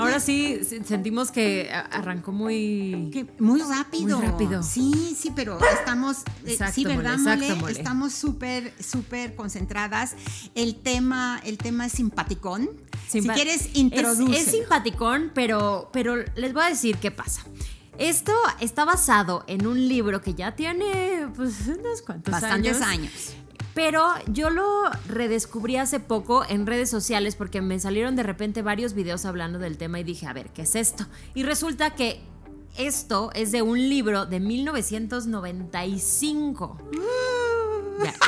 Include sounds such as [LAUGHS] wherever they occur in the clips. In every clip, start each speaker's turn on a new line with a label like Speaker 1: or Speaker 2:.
Speaker 1: Ahora sí sentimos que arrancó muy
Speaker 2: muy rápido.
Speaker 1: Muy rápido.
Speaker 2: Sí, sí, pero estamos eh, sí, ¿verdad, mole, Estamos súper súper concentradas. El tema el tema es simpaticón. si quieres introducir.
Speaker 1: Es, es, simpaticón, pero pero les voy a decir qué pasa. Esto está basado en un libro que ya tiene pues unos cuantos
Speaker 2: Bastantes
Speaker 1: años. Pero yo lo redescubrí hace poco en redes sociales porque me salieron de repente varios videos hablando del tema y dije, a ver, ¿qué es esto? Y resulta que esto es de un libro de 1995.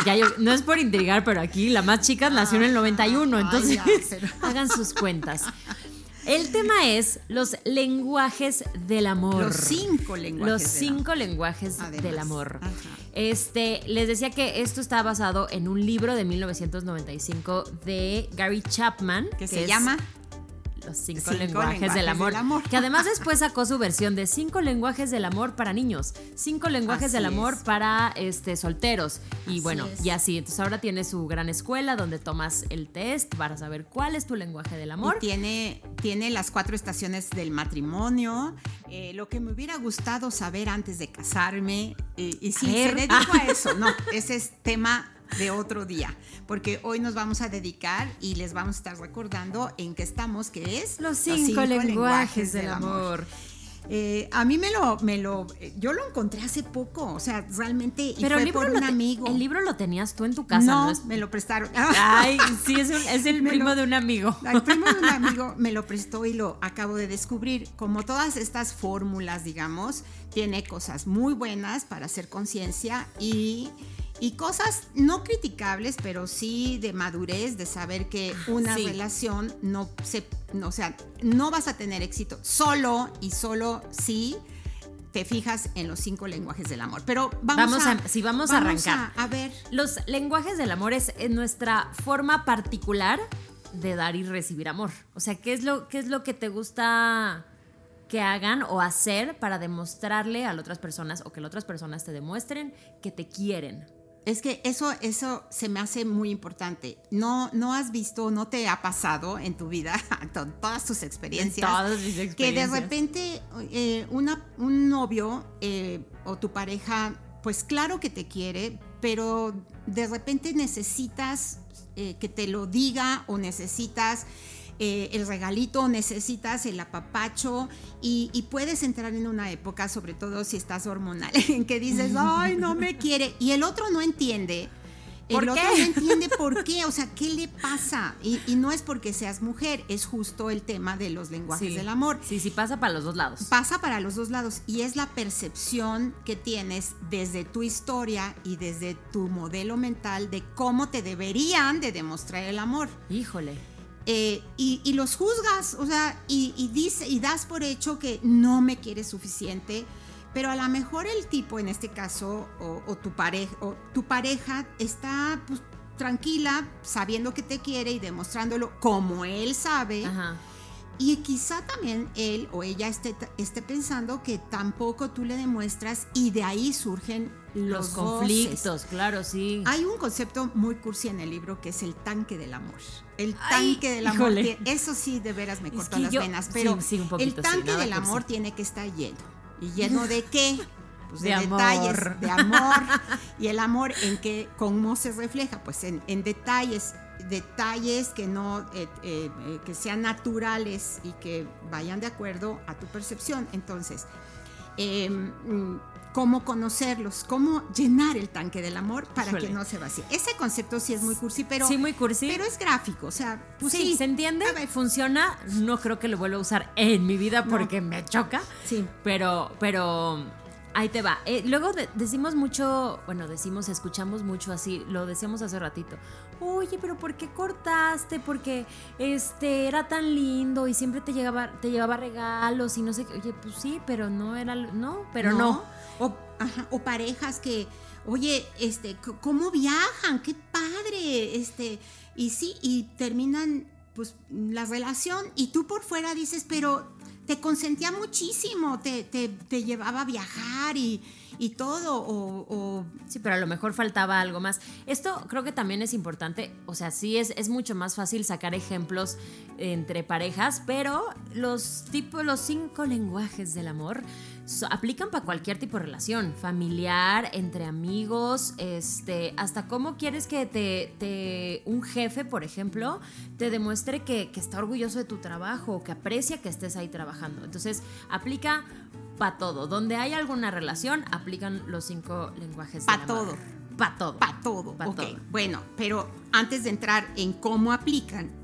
Speaker 1: Ya, yo, no es por intrigar, pero aquí la más chica nació en el 91, entonces [LAUGHS] hagan sus cuentas. El tema es los lenguajes del amor.
Speaker 2: Los cinco lenguajes.
Speaker 1: Los cinco lenguajes del amor. Este, les decía que esto está basado en un libro de 1995 de Gary Chapman.
Speaker 2: Que, se llama
Speaker 1: los cinco, lenguajes, del, amor, Que además después sacó su versión de cinco lenguajes del amor para niños, cinco lenguajes del amor para este, solteros. Y bueno, y así. Entonces ahora tiene su gran escuela donde tomas el test para saber cuál es tu lenguaje del amor.
Speaker 2: tiene, tiene las cuatro estaciones del matrimonio. Eh, lo que me hubiera gustado saber antes de casarme. Eh, y si se dedico a [LAUGHS] eso, no, ese es tema de otro día, porque hoy nos vamos a dedicar y les vamos a estar recordando en qué estamos, que es
Speaker 1: los cinco, lenguajes, del, amor.
Speaker 2: Eh, a mí me lo, me lo, yo lo encontré hace poco, o sea, realmente y Pero fue por un amigo.
Speaker 1: El libro lo tenías tú en tu casa,
Speaker 2: ¿no? me lo prestaron.
Speaker 1: Ay, [LAUGHS] sí, es, es el primo de un amigo.
Speaker 2: El primo de un amigo me lo prestó y lo acabo de descubrir. Como todas estas fórmulas, digamos, tiene cosas muy buenas para hacer conciencia y y cosas no criticables, pero sí de madurez, de saber que una relación no se, no, o sea, no vas a tener éxito solo y solo si te fijas en los cinco lenguajes del amor. Pero vamos, a,
Speaker 1: si vamos, a arrancar.
Speaker 2: A, ver.
Speaker 1: Los lenguajes del amor es nuestra forma particular de dar y recibir amor. O sea, ¿qué es lo, qué es lo que te gusta que hagan o hacer para demostrarle a las otras personas o que las otras personas te demuestren que te quieren?
Speaker 2: Es que eso, eso se me hace muy importante. No, no has visto, no te ha pasado en tu vida, [LAUGHS] en todas tus experiencias,
Speaker 1: todas mis experiencias.
Speaker 2: que de repente eh, una, un novio eh, o tu pareja, pues claro que te quiere, pero de repente necesitas eh, que te lo diga o necesitas eh, el regalito, necesitas el apapacho y, puedes entrar en una época, sobre todo si estás hormonal, [LAUGHS] en que dices, ay, no me quiere, y el otro no entiende. El otro no entiende [LAUGHS] por qué, o sea, ¿qué le pasa? Y, no es porque seas mujer, es justo el tema de los lenguajes del amor.
Speaker 1: Sí, sí, pasa para los dos lados.
Speaker 2: Pasa para los dos lados y es la percepción que tienes desde tu historia y desde tu modelo mental de cómo te deberían de demostrar el amor.
Speaker 1: Híjole.
Speaker 2: Eh, y, los juzgas, o sea, y, dice, y das por hecho que no me quieres suficiente, pero a lo mejor el tipo, en este caso, o, tu, pareja, o tu pareja está pues, tranquila, sabiendo que te quiere y demostrándolo como él sabe. Y quizá también él o ella esté, esté pensando que tampoco tú le demuestras y de ahí surgen los,
Speaker 1: conflictos, claro, sí.
Speaker 2: Hay un concepto muy cursi en el libro que es el tanque del amor. El tanque del amor, eso sí de veras me cortó las venas, pero el tanque del amor tiene que estar lleno. ¿Y lleno de [LAUGHS] qué? Pues de, detalles, de amor. y el amor en que, cómo se refleja, pues en, detalles, detalles que no, eh, eh, eh, que sean naturales y que vayan de acuerdo a tu percepción. Entonces, em, cómo conocerlos, cómo llenar el tanque del amor para que no se vacíe. Ese concepto sí es muy cursi, pero
Speaker 1: sí muy cursi,
Speaker 2: pero es gráfico, o sea, pues sí,
Speaker 1: se entiende, funciona. No creo que lo vuelva a usar en mi vida porque me choca.
Speaker 2: Sí,
Speaker 1: pero pero Ahí te va. Eh, luego decimos mucho, bueno, decimos, escuchamos mucho así, lo decíamos hace ratito. Oye, pero ¿por qué cortaste? Porque este era tan lindo y siempre te llegaba, te llevaba regalos y no sé qué. Oye, pues sí, pero no era, no, pero no.
Speaker 2: O, o parejas que, oye, este, ¿cómo viajan? Qué padre, este, y sí, y terminan pues la relación y tú por fuera dices, pero te consentía muchísimo, te, te, llevaba a viajar y, todo. O,
Speaker 1: Sí, pero a lo mejor faltaba algo más. Esto creo que también es importante, o sea, sí es, es mucho más fácil sacar ejemplos entre parejas, pero los tipos, los cinco lenguajes del amor aplican para cualquier tipo de relación, familiar, entre amigos, este, hasta cómo quieres que te, un jefe, por ejemplo, te demuestre que, está orgulloso de tu trabajo, que aprecia que estés ahí trabajando. Entonces, aplica para todo. Donde hay alguna relación, aplican los cinco lenguajes.
Speaker 2: Para todo.
Speaker 1: Para todo.
Speaker 2: Para todo. Pa todo. Bueno, pero antes de entrar en cómo aplican,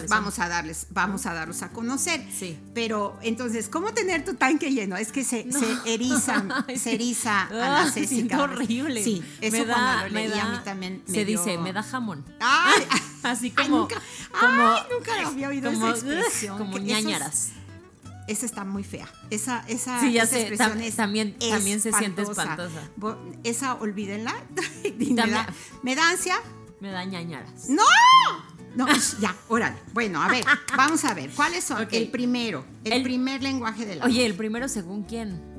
Speaker 2: pues vamos a darles, vamos a darlos a conocer.
Speaker 1: Sí.
Speaker 2: Pero entonces, ¿cómo tener tu tanque lleno? Es que se, se erizan, se eriza [LAUGHS] a la ah, Césica.
Speaker 1: horrible.
Speaker 2: Sí, eso me da, me da, a mí también
Speaker 1: me Se dice, me da jamón.
Speaker 2: Ay, [LAUGHS]
Speaker 1: así como,
Speaker 2: nunca,
Speaker 1: como,
Speaker 2: nunca había oído esa expresión.
Speaker 1: Como ñañaras.
Speaker 2: esa está muy fea. Esa, esa,
Speaker 1: sí, ya
Speaker 2: esa expresión
Speaker 1: es también, también se siente espantosa.
Speaker 2: Esa olvídenla. [LAUGHS] me, da, me da ansia.
Speaker 1: Me da ñañaras.
Speaker 2: ¡No! No, ya, órale. Bueno, a ver, vamos a ver. ¿Cuáles son? [LAUGHS] El primero, el, primer lenguaje del amor.
Speaker 1: Oye, el primero según quién.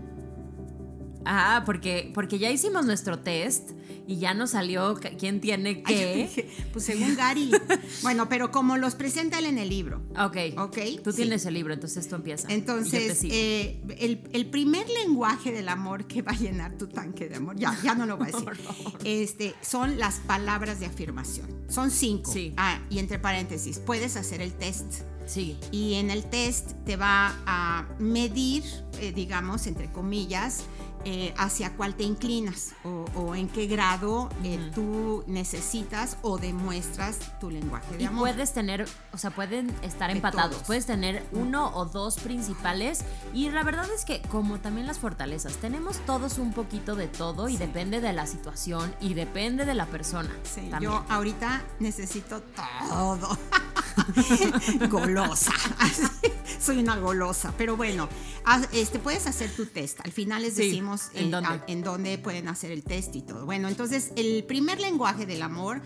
Speaker 1: Ah, porque, porque ya hicimos nuestro test y ya nos salió quién tiene qué.
Speaker 2: pues según Gary. [LAUGHS] bueno, pero como los presenta él en el libro.
Speaker 1: Ok. Ok. Tú tienes el libro, entonces tú empiezas.
Speaker 2: Entonces, eh, el, primer lenguaje del amor que va a llenar tu tanque de amor, ya, ya no lo voy a decir, [LAUGHS] este, son las palabras de afirmación. Son cinco.
Speaker 1: Sí.
Speaker 2: Ah, y entre paréntesis, puedes hacer el test.
Speaker 1: Sí.
Speaker 2: Y en el test te va a medir, eh, digamos, entre comillas, eh, hacia cuál te inclinas o, en qué grado eh, tú necesitas o demuestras tu lenguaje de
Speaker 1: y
Speaker 2: amor.
Speaker 1: puedes tener, o sea, pueden estar empatados, puedes tener uno o dos principales y la verdad es que como también las fortalezas, tenemos todos un poquito de todo y depende de la situación y depende de la persona.
Speaker 2: Sí, yo ahorita necesito todo. [LAUGHS] golosa. [LAUGHS] Soy una golosa. Pero bueno, este, puedes hacer tu test. Al final les decimos ¿En, dónde? pueden hacer el test y todo. Bueno, entonces el primer lenguaje del amor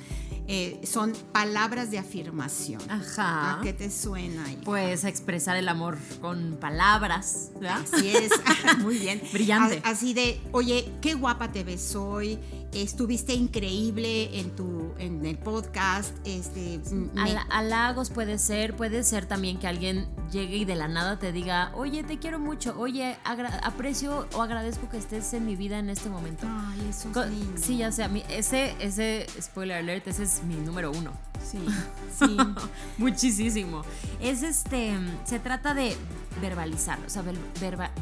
Speaker 2: eh, son palabras de afirmación.
Speaker 1: Ajá.
Speaker 2: ¿A qué te suena ahí?
Speaker 1: Pues expresar el amor con palabras.
Speaker 2: Así es. [LAUGHS] [LAUGHS] Muy bien.
Speaker 1: Brillante.
Speaker 2: Así de, oye, qué guapa te ves hoy estuviste increíble en tu en el podcast este
Speaker 1: halagos puede ser puede ser también que alguien llegue y de la nada te diga oye te quiero mucho oye aprecio o agradezco que estés en mi vida en este momento
Speaker 2: ay eso
Speaker 1: es lindo. sí ya sé a mí ese ese spoiler alert ese es mi número uno
Speaker 2: sí [LAUGHS] sí
Speaker 1: muchísimo es este se trata de verbalizar o sea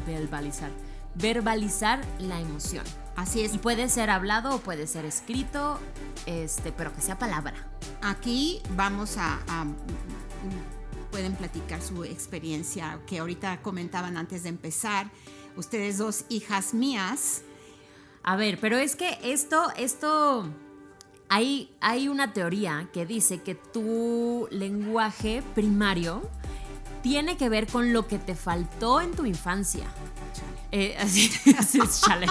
Speaker 1: verbalizar verbalizar la emoción
Speaker 2: Así es.
Speaker 1: Y puede ser hablado o puede ser escrito, este, pero que sea palabra.
Speaker 2: Aquí vamos a, pueden platicar su experiencia que ahorita comentaban antes de empezar. Ustedes dos hijas mías.
Speaker 1: A ver, pero es que esto, esto, hay, hay una teoría que dice que tu lenguaje primario tiene que ver con lo que te faltó en tu infancia. Eh, así, [LAUGHS] así es, chale.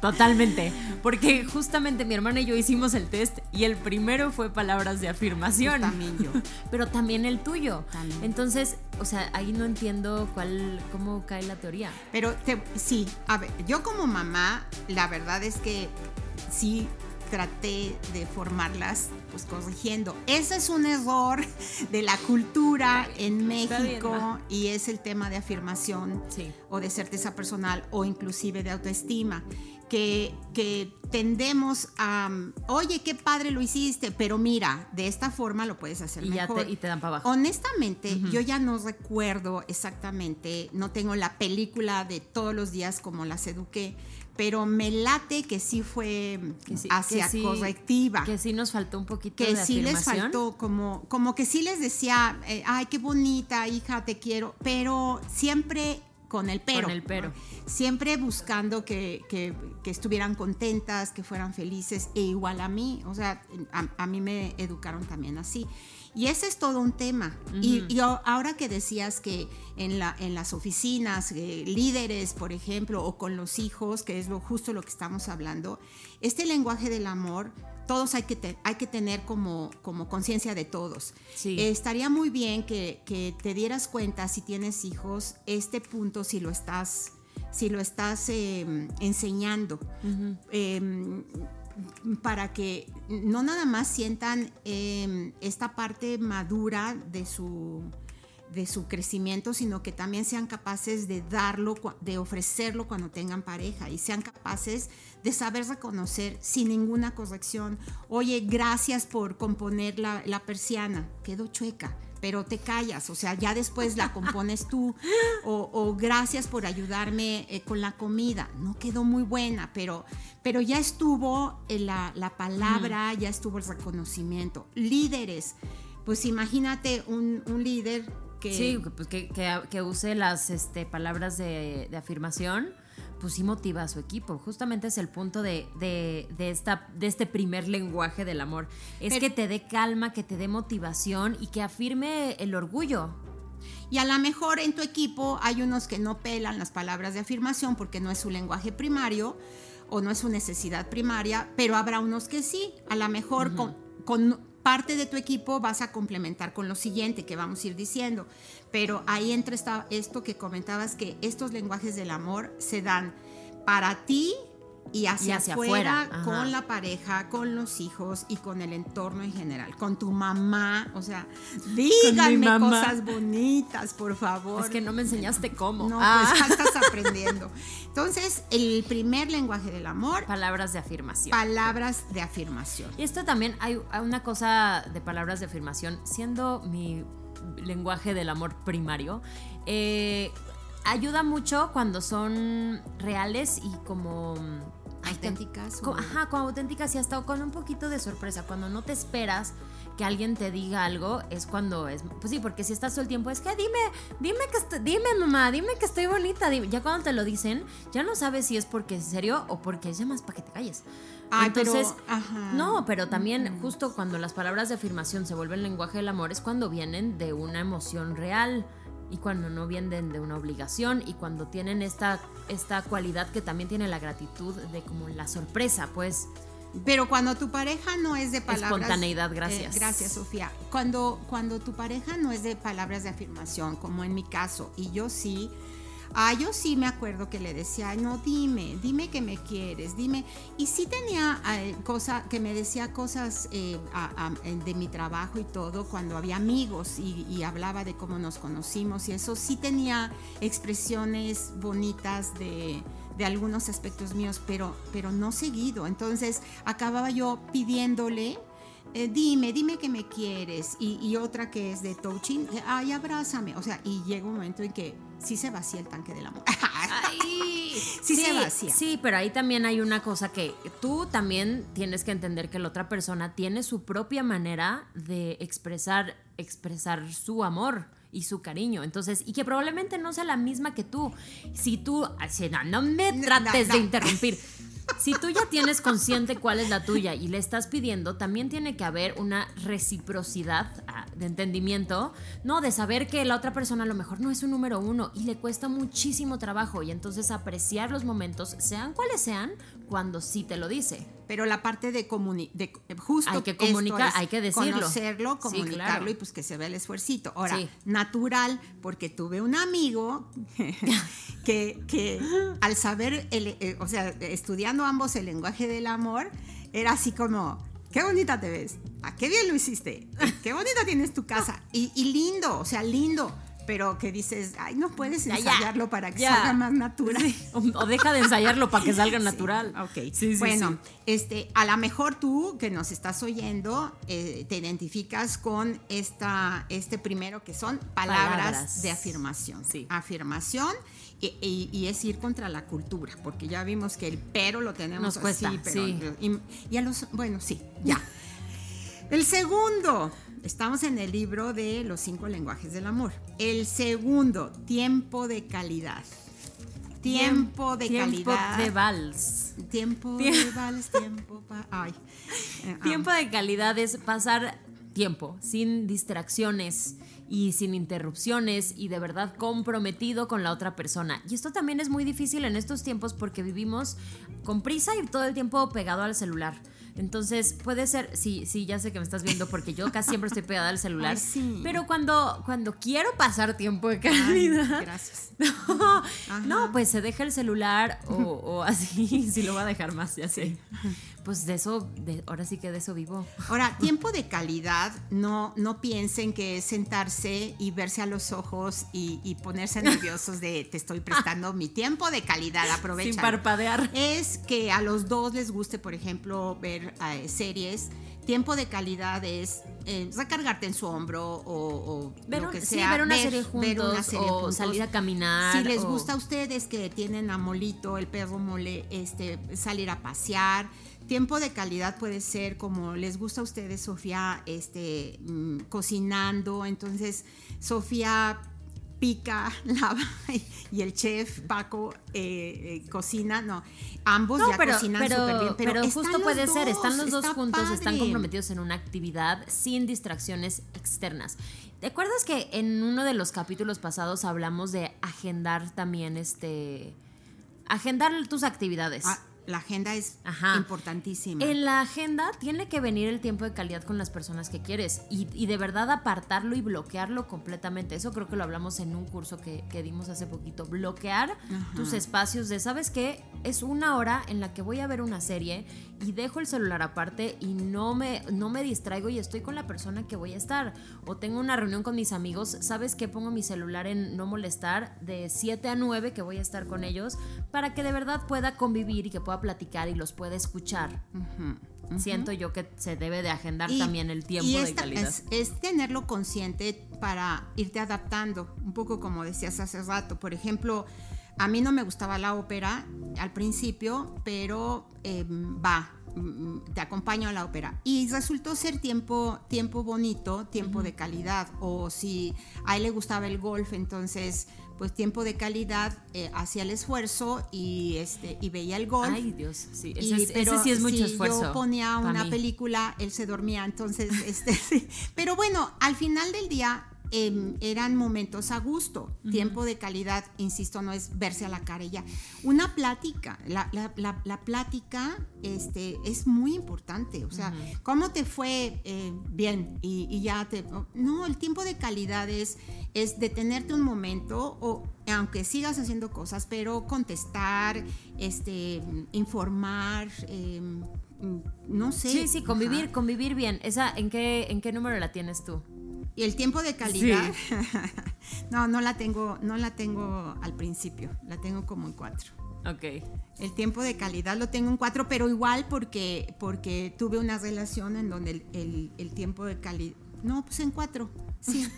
Speaker 1: Totalmente. Porque justamente mi hermana y yo hicimos el test y el primero fue palabras de afirmación.
Speaker 2: también yo. [LAUGHS]
Speaker 1: Pero también el tuyo. Entonces, o sea, ahí no entiendo cuál, cómo cae la teoría.
Speaker 2: Pero sí, a ver, yo como mamá, la verdad es que sí traté de formarlas pues corrigiendo. Ese es un error de la cultura en México y es el tema de afirmación o de certeza personal o inclusive de autoestima. Que, que, tendemos a, oye, qué padre lo hiciste, pero mira, de esta forma lo puedes hacer
Speaker 1: y
Speaker 2: mejor.
Speaker 1: te, y te dan para abajo.
Speaker 2: Honestamente, yo ya no recuerdo exactamente, no tengo la película de todos los días como las eduqué, pero me late que sí fue hacia correctiva.
Speaker 1: Que sí nos faltó un poquito
Speaker 2: que
Speaker 1: de
Speaker 2: sí les faltó, como, como que sí les decía, eh, ay, qué bonita, hija, te quiero, pero siempre con el pero.
Speaker 1: Con el pero.
Speaker 2: Siempre buscando que, estuvieran contentas, que fueran felices, e igual a mí, o sea, a, mí me educaron también así. Y ese es todo un tema. y, ahora que decías que en, la, en las oficinas, eh, líderes, por ejemplo, o con los hijos, que es lo, justo lo que estamos hablando, este lenguaje del amor todos hay que, hay que tener como, como conciencia de todos. Eh, estaría muy bien que, te dieras cuenta si tienes hijos, este punto si lo estás, si lo estás em, enseñando. Para que no nada más sientan em, esta parte madura de su, de su crecimiento, sino que también sean capaces de darlo, de ofrecerlo cuando tengan pareja y sean capaces de saber reconocer sin ninguna corrección, oye, gracias por componer la, persiana, quedó chueca, pero te callas, o sea, ya después la compones tú, o, gracias por ayudarme eh, con la comida, no quedó muy buena, pero, pero ya estuvo eh, la, palabra, ya estuvo el reconocimiento. Líderes, pues imagínate un, líder que...
Speaker 1: Sí, pues que, que, use las este, palabras de, de afirmación pues sí motiva a su equipo. Justamente es el punto de, esta, de este primer lenguaje del amor. Es que te dé calma, que te dé motivación y que afirme el orgullo.
Speaker 2: Y a lo mejor en tu equipo hay unos que no pelan las palabras de afirmación porque no es su lenguaje primario o no es su necesidad primaria, pero habrá unos que sí. A lo mejor con, con parte de tu equipo vas a complementar con lo siguiente que vamos a ir diciendo. Pero ahí entra esto que comentabas, que estos lenguajes del amor se dan para ti y hacia, afuera, con la pareja, con los hijos y con el entorno en general, con tu mamá, o sea, díganme cosas bonitas, por favor.
Speaker 1: Es que no me enseñaste cómo.
Speaker 2: No, ah. pues ya estás [LAUGHS] aprendiendo. Entonces, el primer lenguaje del amor.
Speaker 1: Palabras de afirmación.
Speaker 2: Palabras de afirmación.
Speaker 1: Y esto también hay una cosa de palabras de afirmación, siendo mi lenguaje del amor primario, eh, ayuda mucho cuando son reales y como
Speaker 2: auténticas.
Speaker 1: ajá, como auténticas y hasta con un poquito de sorpresa. Cuando no te esperas que alguien te diga algo, es cuando es. Pues sí, porque si estás todo el tiempo, es que dime, dime que estoy, dime mamá, dime que estoy bonita. Ya cuando te lo dicen, ya no sabes si es porque es serio o porque es más para que te calles. Entonces, no, pero también justo cuando las palabras de afirmación se vuelven lenguaje del amor es cuando vienen de una emoción real y cuando no vienen de una obligación y cuando tienen esta, esta cualidad que también tiene la gratitud de como la sorpresa, pues.
Speaker 2: Pero cuando tu pareja no es de palabras.
Speaker 1: Espontaneidad, gracias.
Speaker 2: Eh, gracias, Sofía. Cuando, cuando tu pareja no es de palabras de afirmación, como en mi caso, y yo sí, Ah, yo sí me acuerdo que le decía, no, dime, dime que me quieres, dime. Y sí tenía eh, que me decía cosas eh, de mi trabajo y todo cuando había amigos y, hablaba de cómo nos conocimos y eso sí tenía expresiones bonitas de, algunos aspectos míos, pero, pero no seguido. Entonces acababa yo pidiéndole eh, dime, dime que me quieres. Y, otra que es de touching, ay, abrázame. O sea, y llega un momento en que sí se vacía el tanque del amor. [LAUGHS]
Speaker 1: sí, se vacía. Sí, pero ahí también hay una cosa que tú también tienes que entender que la otra persona tiene su propia manera de expresar, expresar su amor y su cariño. Entonces, y que probablemente no sea la misma que tú. Si tú, no, no me trates de interrumpir. [LAUGHS] si tú ya tienes consciente cuál es la tuya y le estás pidiendo, también tiene que haber una reciprocidad ah, de entendimiento, ¿no? De saber que la otra persona a lo mejor no es un número uno y le cuesta muchísimo trabajo y entonces apreciar los momentos, sean cuales sean, cuando sí te lo dice.
Speaker 2: Pero la parte de, de justo
Speaker 1: hay que comunicar, hay que decirlo.
Speaker 2: Conocerlo, comunicarlo y pues que se vea el esfuercito. Ahora, natural, porque tuve un amigo [LAUGHS] que, que al saber, el, eh, o sea, estudiando ambos el lenguaje del amor, era así como, qué bonita te ves, ¿a qué bien lo hiciste, qué bonita tienes tu casa, y, y lindo, o sea, lindo pero que dices, ay, no puedes ensayarlo para que salga más natural.
Speaker 1: O, deja de ensayarlo para que [LAUGHS] salga natural.
Speaker 2: Ok. bueno, este, a lo mejor tú que nos estás oyendo, eh, te identificas con esta, este primero que son palabras, de afirmación. Afirmación. Y, es ir contra la cultura, porque ya vimos que el pero lo tenemos
Speaker 1: Nos cuesta,
Speaker 2: así, pero, y, y a los, bueno, sí, ya. El segundo, estamos en el libro de los cinco lenguajes del amor. El segundo, tiempo de calidad. Tiempo de
Speaker 1: tiempo
Speaker 2: calidad.
Speaker 1: de vals.
Speaker 2: Tiempo de vals, tiempo Ay.
Speaker 1: Eh, tiempo de calidad es pasar tiempo sin distracciones y sin interrupciones y de verdad comprometido con la otra persona. Y esto también es muy difícil en estos tiempos porque vivimos con prisa y todo el tiempo pegado al celular. Entonces, puede ser, sí, sí, ya sé que me estás viendo porque yo casi siempre estoy pegada al [LAUGHS] celular. Pero cuando, cuando quiero pasar tiempo de calidad.
Speaker 2: gracias. [LAUGHS]
Speaker 1: No, pues se deja el celular o, así, [LAUGHS] si lo va a dejar más, ya sé. Pues de eso, de, ahora sí que de eso vivo.
Speaker 2: Ahora, tiempo de calidad, no, no piensen que es sentarse y verse a los ojos y, ponerse nerviosos de te estoy prestando mi tiempo de calidad, aprovecha.
Speaker 1: Sin parpadear.
Speaker 2: Es que a los dos les guste, por ejemplo, ver eh, series tiempo de calidad es eh, recargarte en su hombro o, lo que sea.
Speaker 1: ver una serie juntos o salir a caminar.
Speaker 2: Si les gusta a ustedes que tienen a Molito, el perro mole, este, salir a pasear Tiempo de calidad puede ser como les gusta a ustedes, Sofía, este, mm, cocinando. Entonces, Sofía pica, [LAUGHS] lava y el chef Paco eh, eh, cocina, no, ambos ya cocinan súper bien, pero,
Speaker 1: justo puede ser, están los dos juntos, están comprometidos en una actividad sin distracciones externas. ¿Te acuerdas que en uno de los capítulos pasados hablamos de agendar también este agendar tus actividades?
Speaker 2: Ah, la agenda es importantísima.
Speaker 1: En la agenda tiene que venir el tiempo de calidad con las personas que quieres y, de verdad apartarlo y bloquearlo completamente. Eso creo que lo hablamos en un curso que, dimos hace poquito. Bloquear tus espacios de, ¿sabes qué? Es una hora en la que voy a ver una serie y dejo el celular aparte y no me, no me distraigo y estoy con la persona que voy a estar. O tengo una reunión con mis amigos, ¿sabes qué? Pongo mi celular en no molestar de 7 a 9 que voy a estar con ellos para que de verdad pueda convivir y que pueda platicar y los puede escuchar. Siento yo que se debe de agendar también el tiempo de calidad.
Speaker 2: Es, tenerlo consciente para irte adaptando, un poco como decías hace rato. Por ejemplo, a mí no me gustaba la ópera al principio, pero em, va, mm, te acompaño a la ópera. Y resultó ser tiempo, tiempo bonito, tiempo de calidad. O si a él le gustaba el golf, entonces pues tiempo de calidad, eh, hacía el esfuerzo y este y veía el golf.
Speaker 1: Ay, Dios, sí, ese, sí es mucho si esfuerzo.
Speaker 2: Yo ponía una película, él se dormía, entonces, [LAUGHS] este, sí. Pero bueno, al final del día Em, eran momentos a gusto, tiempo de calidad, insisto, no es verse a la cara ya. Una plática, la, la, plática este, es muy importante, o sea, ¿cómo te fue eh, bien? Y, ya te... No, el tiempo de calidad es, es detenerte un momento o aunque sigas haciendo cosas, pero contestar, este, informar, em, no sé.
Speaker 1: Sí, sí, convivir, convivir bien. Esa, ¿en qué, ¿En qué número la tienes tú?
Speaker 2: Y el tiempo de calidad, [LAUGHS] no, no la tengo, no la tengo al principio, la tengo como en cuatro.
Speaker 1: Ok.
Speaker 2: El tiempo de calidad lo tengo en cuatro, pero igual porque, porque tuve una relación en donde el, tiempo de calidad, no, pues en cuatro. Sí. [LAUGHS]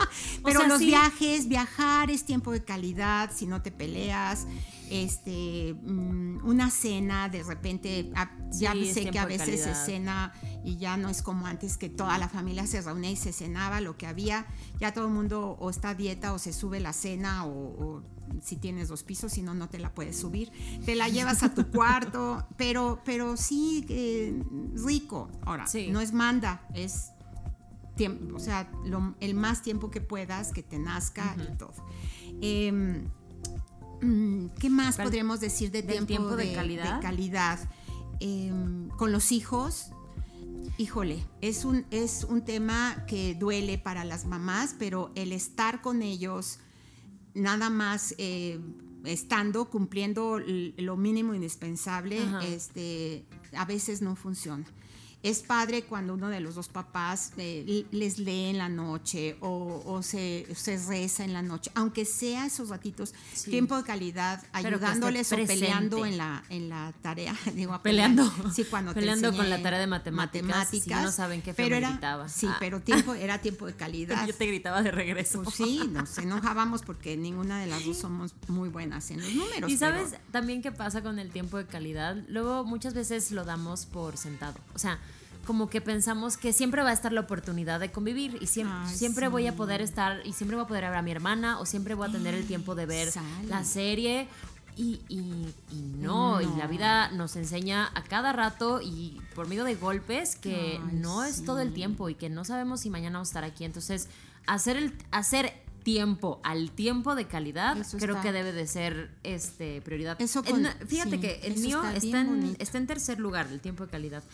Speaker 2: [LAUGHS] Pero los viajes, viajar es tiempo de calidad, si no te peleas, este, mm, una cena, de repente, ah, ya sé que a veces se cena y ya no es como antes que toda la familia se reunía y se cenaba lo que había, ya todo el mundo o está a dieta o se sube la cena o, si tienes dos pisos, si no, no te la puedes subir, te la llevas a tu [LAUGHS] cuarto, pero, pero sí, eh, rico. Ahora, no es manda, es tiempo, o sea, el más tiempo que puedas, que te nazca y todo. Em, Mm, ¿Qué más podríamos decir de tiempo, de, calidad? Em, con los hijos, híjole, es un, es un tema que duele para las mamás, pero el estar con ellos, nada más eh, estando, cumpliendo lo mínimo indispensable, este, a veces no funciona es padre cuando uno de los dos papás eh, les lee en la noche o, se, reza en la noche, aunque sea esos ratitos, tiempo de calidad, ayudándoles o peleando en la, en la tarea. [LAUGHS]
Speaker 1: Digo, peleando.
Speaker 2: Sí, cuando
Speaker 1: peleando con la tarea de matemáticas. no saben qué pero
Speaker 2: era,
Speaker 1: gritaba.
Speaker 2: Sí, ah. pero tiempo, era tiempo de calidad. [LAUGHS]
Speaker 1: Yo te gritaba de regreso.
Speaker 2: Pues sí, nos enojábamos porque ninguna de las dos somos muy buenas en los números.
Speaker 1: Y sabes también qué pasa con el tiempo de calidad. Luego muchas veces lo damos por sentado. O sea, como que pensamos que siempre va a estar la oportunidad de convivir y siempre, siempre voy a poder estar y siempre voy a poder ver a mi hermana o siempre voy a tener el tiempo de ver la serie y, y, no, y la vida nos enseña a cada rato y por medio de golpes que no es todo el tiempo y que no sabemos si mañana vamos a estar aquí. Entonces, hacer, el, hacer tiempo al tiempo de calidad creo que debe de ser este prioridad. Eso fíjate que el mío está, en, está en tercer lugar, el tiempo de calidad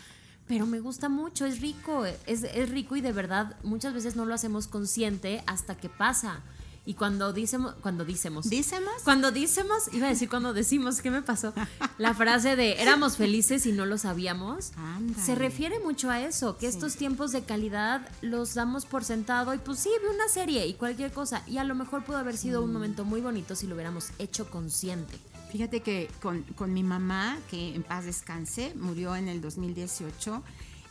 Speaker 1: pero me gusta mucho, es rico, es, es, rico y de verdad muchas veces no lo hacemos consciente hasta que pasa. Y cuando dicemos, cuando dicemos, Cuando dicemos, iba a decir cuando decimos, ¿qué me pasó? La frase de éramos felices y no lo sabíamos, se refiere mucho a eso, que estos tiempos de calidad los damos por sentado y pues sí, vi una serie y cualquier cosa. Y a lo mejor pudo haber sido un momento muy bonito si lo hubiéramos hecho consciente.
Speaker 2: Fíjate que con, con mi mamá, que en paz descanse, murió en el 2018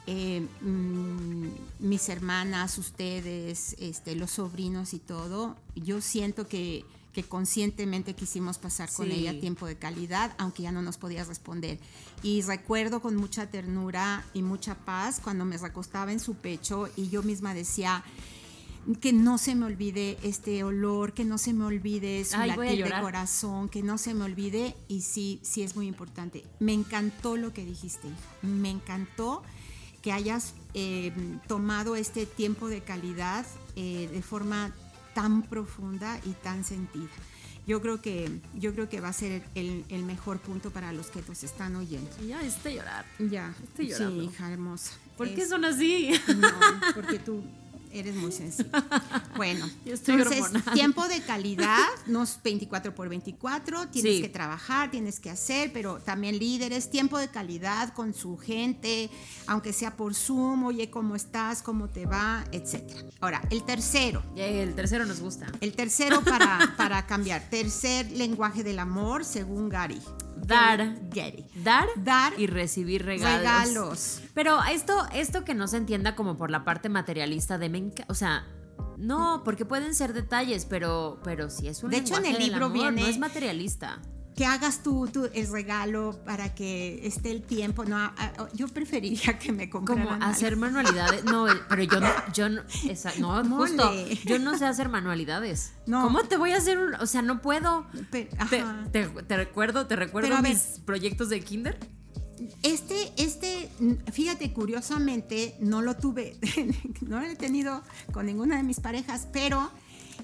Speaker 2: eh, mm, mis hermanas, ustedes, este, los sobrinos y todo, yo siento que, que conscientemente quisimos pasar con ella tiempo de calidad, aunque ya no nos podía responder. Y recuerdo con mucha ternura y mucha paz cuando me recostaba en su pecho y yo misma decía, que no se me olvide este olor, que no se me olvide su latir de corazón, que no se me olvide y sí, sí es muy importante. Me encantó lo que dijiste, me encantó que hayas eh, tomado este tiempo de calidad eh, de forma tan profunda y tan sentida. Yo creo que, yo creo que va a ser el, mejor punto para los que nos están oyendo.
Speaker 1: Ya estoy llorando.
Speaker 2: Ya, estoy llorando. Sí, hija hermosa.
Speaker 1: ¿Por qué son así?
Speaker 2: No, porque tú Eres muy sencillo. [LAUGHS] Bueno, entonces, tiempo de [LAUGHS] calidad, no es 24 por 24, tienes que trabajar, tienes que hacer, pero también líderes, tiempo de calidad con su gente, aunque sea por Zoom, oye, ¿cómo estás? ¿Cómo te va? Etcétera. Ahora, el tercero.
Speaker 1: El tercero nos gusta.
Speaker 2: El tercero para, [LAUGHS] para cambiar. Tercer lenguaje del amor, según Gary
Speaker 1: dar, dar, dar y recibir regalos.
Speaker 2: Regalos.
Speaker 1: Pero esto, esto que no se entienda como por la parte materialista de me o sea, no, porque pueden ser detalles, pero, pero si es un
Speaker 2: De hecho, en el libro viene.
Speaker 1: No es materialista
Speaker 2: que hagas tú, tú, el regalo para que esté el tiempo. No, yo preferiría que me compraran
Speaker 1: Como hacer manualidades. No, pero yo no, yo no, no, [LAUGHS] justo, yo no sé hacer manualidades. No. ¿Cómo te voy a hacer un, o sea, no puedo? te, recuerdo, te recuerdo mis proyectos de kinder.
Speaker 2: Este, este, fíjate, curiosamente, no lo tuve, [LAUGHS] no lo he tenido con ninguna de mis parejas, pero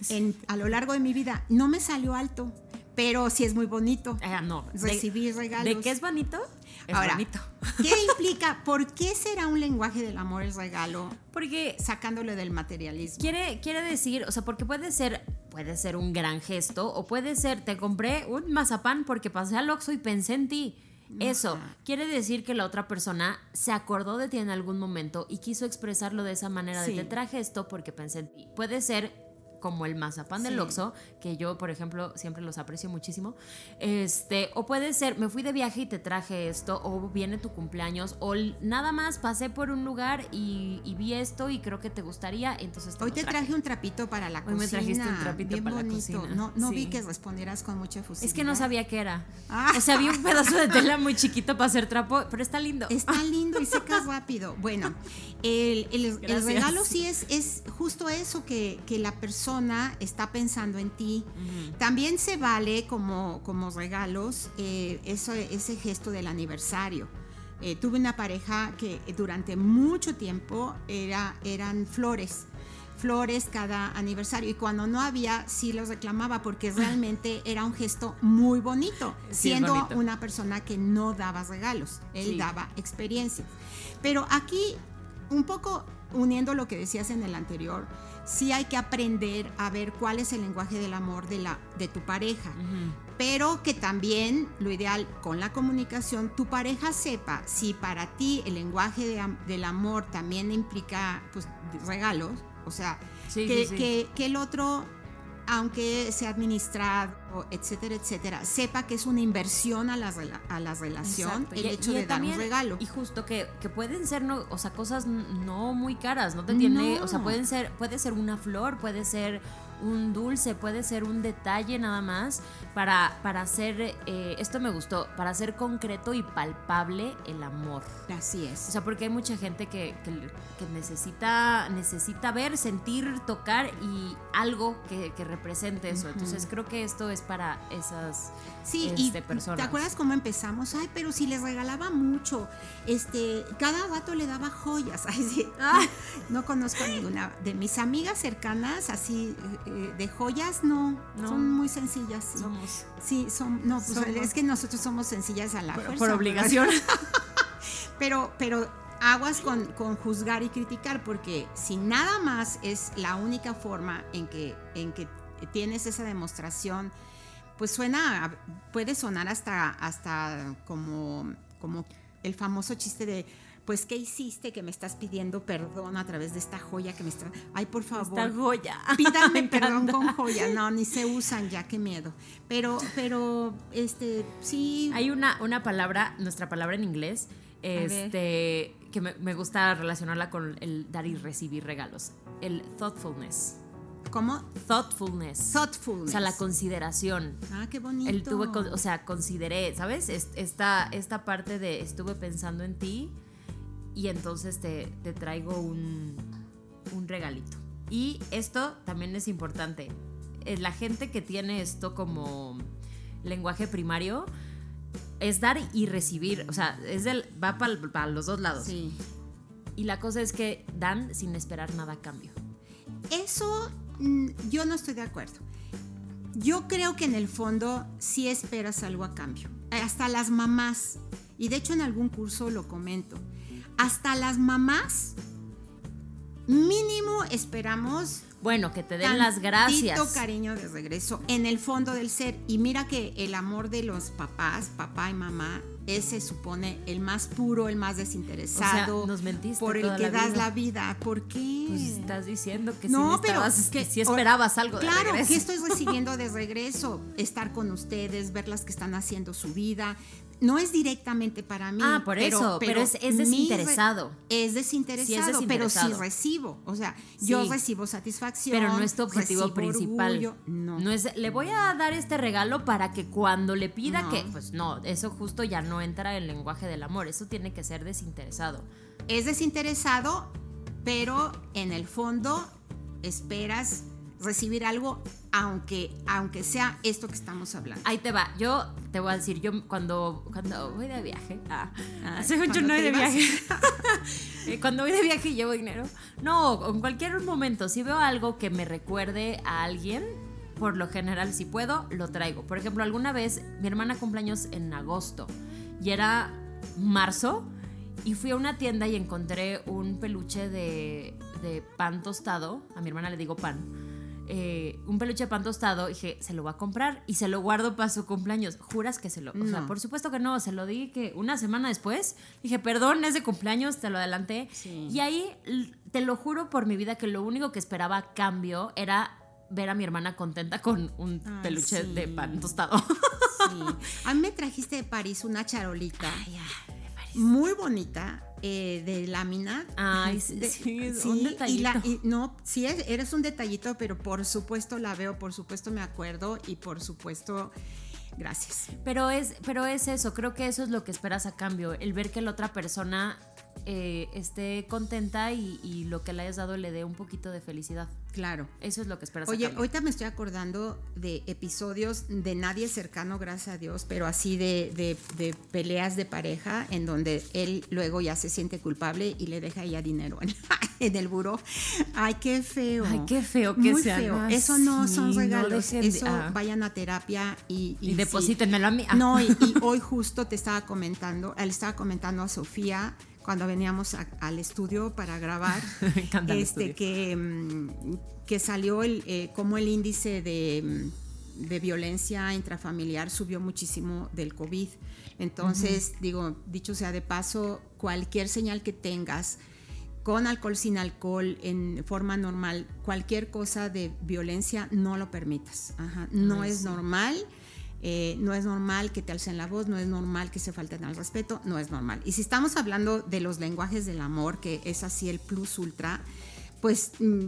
Speaker 2: en, a lo largo de mi vida no me salió alto pero sí es muy bonito.
Speaker 1: Ah, no.
Speaker 2: Recibir regalos.
Speaker 1: ¿De qué es bonito? Es
Speaker 2: Ahora,
Speaker 1: bonito. [LAUGHS]
Speaker 2: ¿Qué implica? ¿Por qué será un lenguaje del amor el regalo?
Speaker 1: Porque
Speaker 2: sacándolo del materialismo.
Speaker 1: Quiere, quiere decir, o sea, porque puede ser, puede ser un gran gesto o puede ser, te compré un mazapán porque pasé al Oxxo y pensé en ti. Eso quiere decir que la otra persona se acordó de ti en algún momento y quiso expresarlo de esa manera de te traje esto porque pensé en ti. Puede ser como el mazapán del Oxxo, que yo, por ejemplo, siempre los aprecio muchísimo. Este, o puede ser, me fui de viaje y te traje esto, o viene tu cumpleaños, o nada más pasé por un lugar y, vi esto y creo que te gustaría, entonces
Speaker 2: Hoy te traje. un trapito para la cocina. Hoy me trajiste un trapito para la cocina. No, no vi que respondieras con mucha efusividad.
Speaker 1: Es que no sabía qué era. Ah. O sea, vi un pedazo de tela muy [LAUGHS] chiquito para hacer trapo, pero está lindo.
Speaker 2: Está lindo y seca rápido. Bueno, el, el, regalo sí es, es justo eso, que, que la persona está pensando en ti. También se vale como, como regalos eh, eso, ese gesto del aniversario. Eh, tuve una pareja que durante mucho tiempo era, eran flores, flores cada aniversario y cuando no había sí los reclamaba porque [LAUGHS] realmente era un gesto muy bonito, siendo una persona que no daba regalos, él daba experiencias. Pero aquí, un poco uniendo lo que decías en el anterior, sí hay que aprender a ver cuál es el lenguaje del amor de, la, de tu pareja. Pero que también lo ideal con la comunicación, tu pareja sepa si para ti el lenguaje del amor también implica pues, regalos, o sea, que, que el otro aunque sea administrado, etcétera, etcétera, sepa que es una inversión a la, a la relación el hecho de dar un regalo.
Speaker 1: Y justo que, que, pueden ser, no, o sea, cosas no muy caras, ¿no te entiende? O sea, pueden ser, puede ser una flor, puede ser un dulce, puede ser un detalle nada más para, para hacer, eh, esto me gustó, para hacer concreto y palpable el amor.
Speaker 2: Así es.
Speaker 1: O sea, porque hay mucha gente que, necesita, necesita ver, sentir, tocar y algo que, represente eso. Entonces creo que esto es para esas
Speaker 2: sí, este, personas. ¿Te acuerdas cómo empezamos? Ay, pero si les regalaba mucho, este, cada vato le daba joyas. [LAUGHS] Ay, sí. Ah. No, conozco a ninguna de mis amigas cercanas, así eh, de joyas, no, son muy sencillas.
Speaker 1: Somos.
Speaker 2: Sí, son, no, pues es que nosotros somos sencillas a la
Speaker 1: por,
Speaker 2: fuerza.
Speaker 1: Por obligación. [LAUGHS]
Speaker 2: pero, pero aguas con, con, juzgar y criticar, porque si nada más es la única forma en que, en que tienes esa demostración, pues suena, puede sonar hasta, hasta como, como el famoso chiste de pues, ¿qué hiciste que me estás pidiendo perdón a través de esta joya que me está... Ay, por favor.
Speaker 1: Esta joya.
Speaker 2: Pídanme [LAUGHS] perdón con joya. No, ni se usan ya, qué miedo. Pero, pero, este, sí.
Speaker 1: Hay una, una palabra, nuestra palabra en inglés, este, que me, me gusta relacionarla con el dar y recibir regalos. El thoughtfulness.
Speaker 2: ¿Cómo?
Speaker 1: Thoughtfulness.
Speaker 2: Thoughtfulness.
Speaker 1: O sea, la consideración.
Speaker 2: Ah, qué bonito.
Speaker 1: El tuve, o sea, consideré, ¿sabes? Esta, esta parte de estuve pensando en ti y entonces te, traigo un, un regalito. Y esto también es importante. Eh, la gente que tiene esto como lenguaje primario es dar y recibir. O sea, es del, va para los dos lados.
Speaker 2: Sí.
Speaker 1: Y la cosa es que dan sin esperar nada a cambio.
Speaker 2: Eso mm, yo no estoy de acuerdo. Yo creo que en el fondo sí esperas algo a cambio. Hasta las mamás. Y de hecho en algún curso lo comento hasta las mamás, mínimo esperamos.
Speaker 1: Bueno, que te den las gracias.
Speaker 2: cariño de regreso en el fondo del ser. Y mira que el amor de los papás, papá y mamá, ese supone el más puro, el más desinteresado.
Speaker 1: nos mentiste
Speaker 2: por el que das la vida. ¿Por qué?
Speaker 1: Pues estás diciendo que no, pero que, si esperabas algo
Speaker 2: de regreso.
Speaker 1: Claro,
Speaker 2: ¿qué estoy recibiendo [LAUGHS] de regreso? Estar con ustedes, ver las que están haciendo su vida, no es directamente para mí.
Speaker 1: Ah, por eso, pero, es, desinteresado.
Speaker 2: es, desinteresado. pero sí recibo. O sea, yo recibo satisfacción.
Speaker 1: Pero no es tu objetivo principal. no. no es, le voy a dar este regalo para que cuando le pida que. Pues no, eso justo ya no entra en el lenguaje del amor. Eso tiene que ser desinteresado.
Speaker 2: Es desinteresado, pero en el fondo esperas recibir algo, aunque, aunque sea esto que estamos hablando.
Speaker 1: Ahí te va. Yo te voy a decir, yo cuando, cuando voy de viaje, ah, ah hace mucho no voy de viaje. [LAUGHS] [LAUGHS] Eh, cuando voy de viaje y llevo dinero. No, en cualquier momento, si veo algo que me recuerde a alguien, por lo general, si puedo, lo traigo. Por ejemplo, alguna vez mi hermana cumpleaños en agosto y era marzo y fui a una tienda y encontré un peluche de, de pan tostado. A mi hermana le digo pan eh, un peluche de pan tostado, dije, se lo va a comprar y se lo guardo para su cumpleaños. ¿Juras que se lo.? O sea, por supuesto que no, se lo di que una semana después dije, perdón, es de cumpleaños, te lo adelanté. Y ahí te lo juro por mi vida que lo único que esperaba a cambio era ver a mi hermana contenta con un peluche de pan tostado.
Speaker 2: Sí. [LAUGHS] A mí me trajiste de París una charolita. Muy bonita eh, de lámina.
Speaker 1: Ay, sí, un detallito.
Speaker 2: no, sí, eres un detallito, pero por supuesto la veo, por supuesto me acuerdo y por supuesto... Gracias.
Speaker 1: Pero es, pero es eso, creo que eso es lo que esperas a cambio, el ver que la otra persona eh, esté contenta y, lo que le hayas dado le dé un poquito de felicidad.
Speaker 2: Claro.
Speaker 1: Eso es lo que esperas.
Speaker 2: Oye, ahorita me estoy acordando de episodios de nadie cercano, gracias a Dios, pero así de, peleas de pareja en donde él luego ya se siente culpable y le deja ya dinero en, [LAUGHS] el buro. Ay, qué feo.
Speaker 1: Ay, qué feo que
Speaker 2: Muy feo. Eso no son regalos. Eso ah. vayan a terapia y...
Speaker 1: Y, deposítenmelo a mí.
Speaker 2: No, y, [LAUGHS] y hoy justo te estaba comentando, él estaba comentando a Sofía cuando veníamos al estudio para grabar, [LAUGHS] este, que, mm, que salió el, eh, como el índice de, mm, de, violencia intrafamiliar subió muchísimo del COVID. Entonces, digo, dicho sea de paso, cualquier señal que tengas, con alcohol, sin alcohol, en forma normal, cualquier cosa de violencia, no lo permitas. No es normal eh, no es normal que te alcen la voz, no es normal que se falten al respeto, no es normal. Y si estamos hablando de los lenguajes del amor, que es así el plus ultra, pues mm,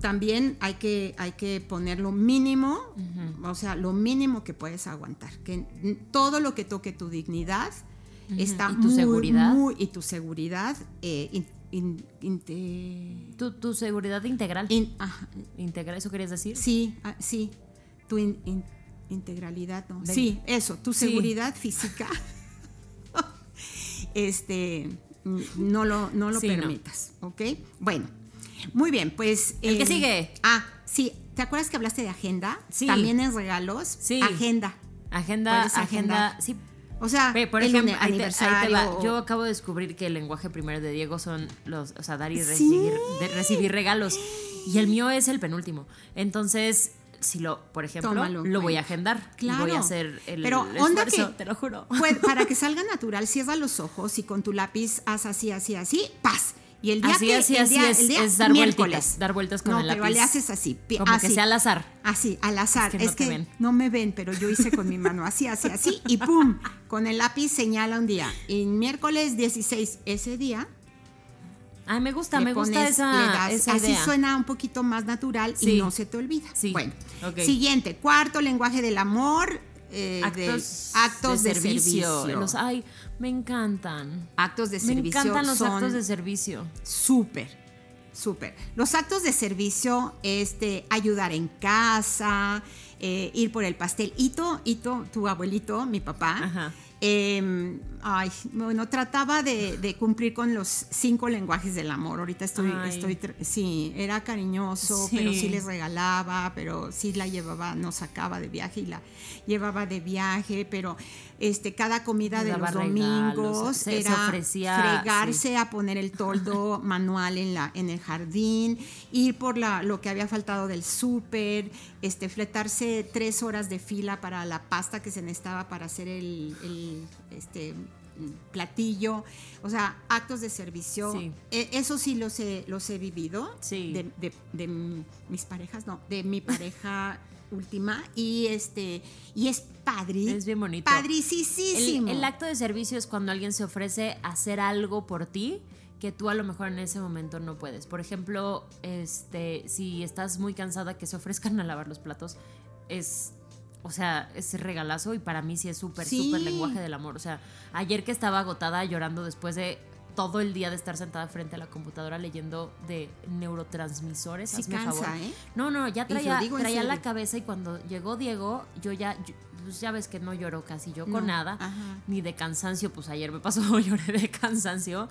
Speaker 2: también hay que, hay que poner lo mínimo, o sea, lo mínimo que puedes aguantar. Que todo lo que toque tu dignidad está ¿Y tu muy, seguridad? y tu seguridad. Eh,
Speaker 1: ¿Tu, seguridad integral. ¿Integral? ¿Eso querías decir?
Speaker 2: Sí, ah, sí. Tu integralidad, ¿no? Sí, eso, tu seguridad física. [LAUGHS] este, no lo, no lo permitas, ¿ok? Bueno, muy bien, pues...
Speaker 1: ¿El que eh, sigue?
Speaker 2: Ah, sí, ¿te acuerdas que hablaste de agenda? Sí. También en regalos. Sí. Agenda.
Speaker 1: Agenda, agenda, sí. O sea, por ejemplo, aniversario. Yo acabo de descubrir que el lenguaje primero de Diego son los, o sea, dar y recibir, recibir regalos. Y el mío es el penúltimo. Entonces, si lo, por ejemplo, lo voy a agendar. Claro. voy a hacer el, Pero onda que, te lo juro. [LAUGHS]
Speaker 2: para que salga natural, cierra los ojos y con tu lápiz haz así, así, así, paz. Y el día
Speaker 1: así,
Speaker 2: que
Speaker 1: así, así es, es, dar vueltas, dar vueltas con el lápiz.
Speaker 2: pero le haces así,
Speaker 1: como que sea al azar.
Speaker 2: Así, al azar. Es que, no, me ven, pero yo hice con mi mano así, así, así y pum, con el lápiz señala un día. Y miércoles 16 ese día
Speaker 1: Ay, me gusta, me gusta esa,
Speaker 2: Así suena un poquito más natural y no se te olvida. Bueno, siguiente, cuarto lenguaje del amor. Eh, actos, de, servicio.
Speaker 1: ay, me encantan.
Speaker 2: Actos de servicio.
Speaker 1: Me encantan los actos de servicio.
Speaker 2: Súper, súper. Los actos de servicio, este, ayudar en casa, eh, ir por el pastel. Ito, Ito, tu abuelito, mi papá, Ajá. Ay, bueno, trataba de, cumplir con los cinco lenguajes del amor. Ahorita estoy, estoy sí, era cariñoso, pero sí les regalaba, pero sí la llevaba, nos sacaba de viaje y la llevaba de viaje, pero este, cada comida de los domingos era fregarse a poner el toldo [LAUGHS] manual en, la, en el jardín, ir por la, lo que había faltado del súper, este, fletarse tres horas de fila para la pasta que se necesitaba para hacer el, este, platillo, o sea, actos de servicio. E, eso sí los he, los he vivido de, de, mis parejas, no, de mi pareja [LAUGHS] última y este y es padre.
Speaker 1: Es bien bonito.
Speaker 2: Padricísimo.
Speaker 1: El, el, acto de servicio es cuando alguien se ofrece a hacer algo por ti que tú a lo mejor en ese momento no puedes. Por ejemplo, este, si estás muy cansada que se ofrezcan a lavar los platos, es o sea, es regalazo y para mí sí es súper, súper lenguaje del amor. O sea, ayer que estaba agotada llorando después de todo el día de estar sentada frente a la computadora leyendo de neurotransmisores. Sí favor. ¿eh? No, no, ya traía, traía la cabeza y cuando llegó Diego, yo ya, pues ya ves que no lloro casi yo con nada, ni de cansancio, pues ayer me pasó, [LAUGHS] lloré de cansancio.